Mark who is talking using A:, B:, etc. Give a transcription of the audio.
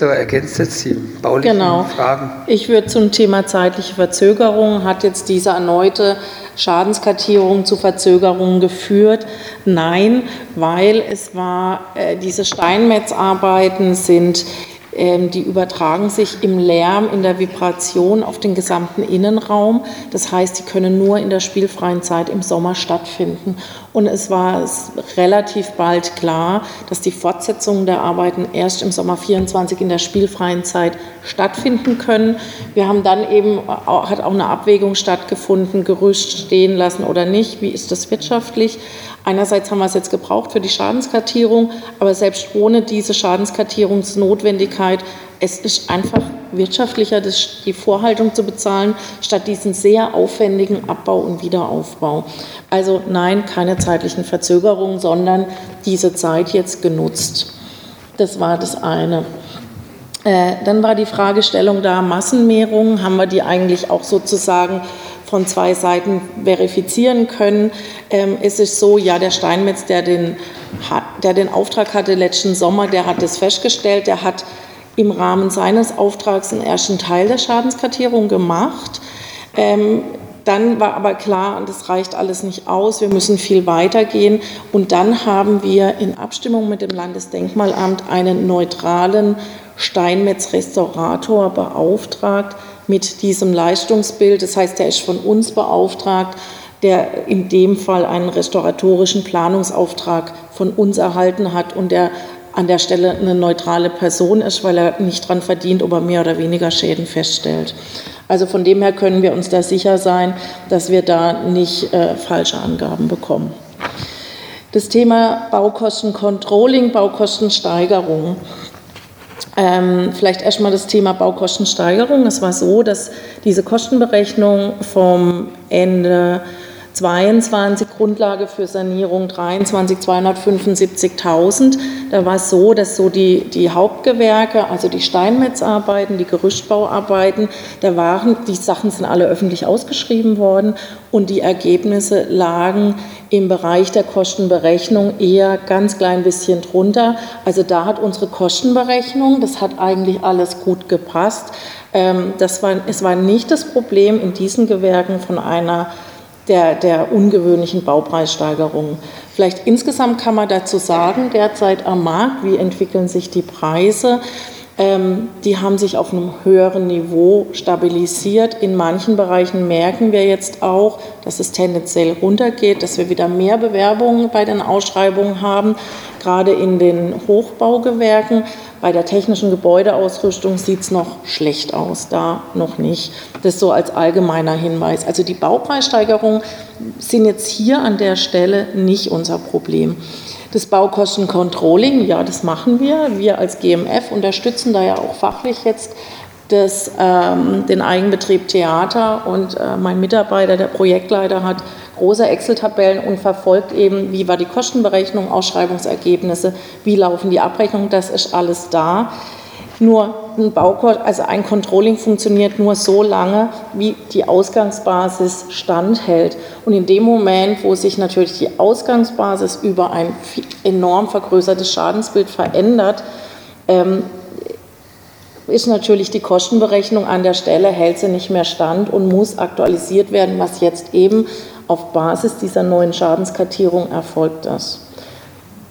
A: So ergänzt jetzt die baulichen
B: genau.
A: Fragen.
B: Ich würde zum Thema zeitliche Verzögerung, hat jetzt diese erneute Schadenskartierung zu Verzögerungen geführt? Nein, weil es war, äh, diese Steinmetzarbeiten sind die übertragen sich im Lärm, in der Vibration auf den gesamten Innenraum. Das heißt, die können nur in der spielfreien Zeit im Sommer stattfinden. Und es war relativ bald klar, dass die Fortsetzungen der Arbeiten erst im Sommer 24 in der spielfreien Zeit stattfinden können. Wir haben dann eben, hat auch eine Abwägung stattgefunden, Gerüst stehen lassen oder nicht. Wie ist das wirtschaftlich? Einerseits haben wir es jetzt gebraucht für die Schadenskartierung, aber selbst ohne diese Schadenskartierungsnotwendigkeit, es ist einfach wirtschaftlicher, die Vorhaltung zu bezahlen, statt diesen sehr aufwendigen Abbau und Wiederaufbau. Also nein, keine zeitlichen Verzögerungen, sondern diese Zeit jetzt genutzt. Das war das eine. Äh, dann war die Fragestellung da, Massenmehrungen, haben wir die eigentlich auch sozusagen von zwei Seiten verifizieren können. Ähm, es ist so, ja, der Steinmetz, der den, der den Auftrag hatte letzten Sommer, der hat es festgestellt, der hat im Rahmen seines Auftrags einen ersten Teil der Schadenskartierung gemacht. Ähm, dann war aber klar, das reicht alles nicht aus, wir müssen viel weitergehen. Und dann haben wir in Abstimmung mit dem Landesdenkmalamt einen neutralen Steinmetz-Restaurator beauftragt, mit diesem Leistungsbild. Das heißt, er ist von uns beauftragt, der in dem Fall einen restauratorischen Planungsauftrag von uns erhalten hat und der an der Stelle eine neutrale Person ist, weil er nicht daran verdient, ob er mehr oder weniger Schäden feststellt. Also von dem her können wir uns da sicher sein, dass wir da nicht äh, falsche Angaben bekommen. Das Thema Baukostencontrolling, Baukostensteigerung. Ähm, vielleicht erstmal das Thema Baukostensteigerung. Es war so, dass diese Kostenberechnung vom Ende 22 Grundlage für Sanierung 23 275.000. Da war es so, dass so die, die Hauptgewerke, also die Steinmetzarbeiten, die Gerüstbauarbeiten, da waren, die Sachen sind alle öffentlich ausgeschrieben worden und die Ergebnisse lagen im Bereich der Kostenberechnung eher ganz klein bisschen drunter. Also da hat unsere Kostenberechnung, das hat eigentlich alles gut gepasst. Ähm, das war, es war nicht das Problem in diesen Gewerken von einer der, der ungewöhnlichen Baupreissteigerungen. Vielleicht insgesamt kann man dazu sagen, derzeit am Markt, wie entwickeln sich die Preise? Ähm, die haben sich auf einem höheren Niveau stabilisiert. In manchen Bereichen merken wir jetzt auch, dass es tendenziell runtergeht, dass wir wieder mehr Bewerbungen bei den Ausschreibungen haben, gerade in den Hochbaugewerken. Bei der technischen Gebäudeausrüstung sieht es noch schlecht aus, da noch nicht. Das so als allgemeiner Hinweis. Also die Baupreissteigerungen sind jetzt hier an der Stelle nicht unser Problem. Das Baukostencontrolling, ja, das machen wir. Wir als GMF unterstützen da ja auch fachlich jetzt das, ähm, den Eigenbetrieb Theater und äh, mein Mitarbeiter, der Projektleiter, hat große Excel-Tabellen und verfolgt eben, wie war die Kostenberechnung, Ausschreibungsergebnisse, wie laufen die Abrechnungen, das ist alles da. Nur ein Baukost, also ein Controlling funktioniert nur so lange, wie die Ausgangsbasis standhält. Und in dem Moment, wo sich natürlich die Ausgangsbasis über ein enorm vergrößertes Schadensbild verändert, ähm, ist natürlich die Kostenberechnung an der Stelle, hält sie nicht mehr stand und muss aktualisiert werden, was jetzt eben auf Basis dieser neuen Schadenskartierung erfolgt ist.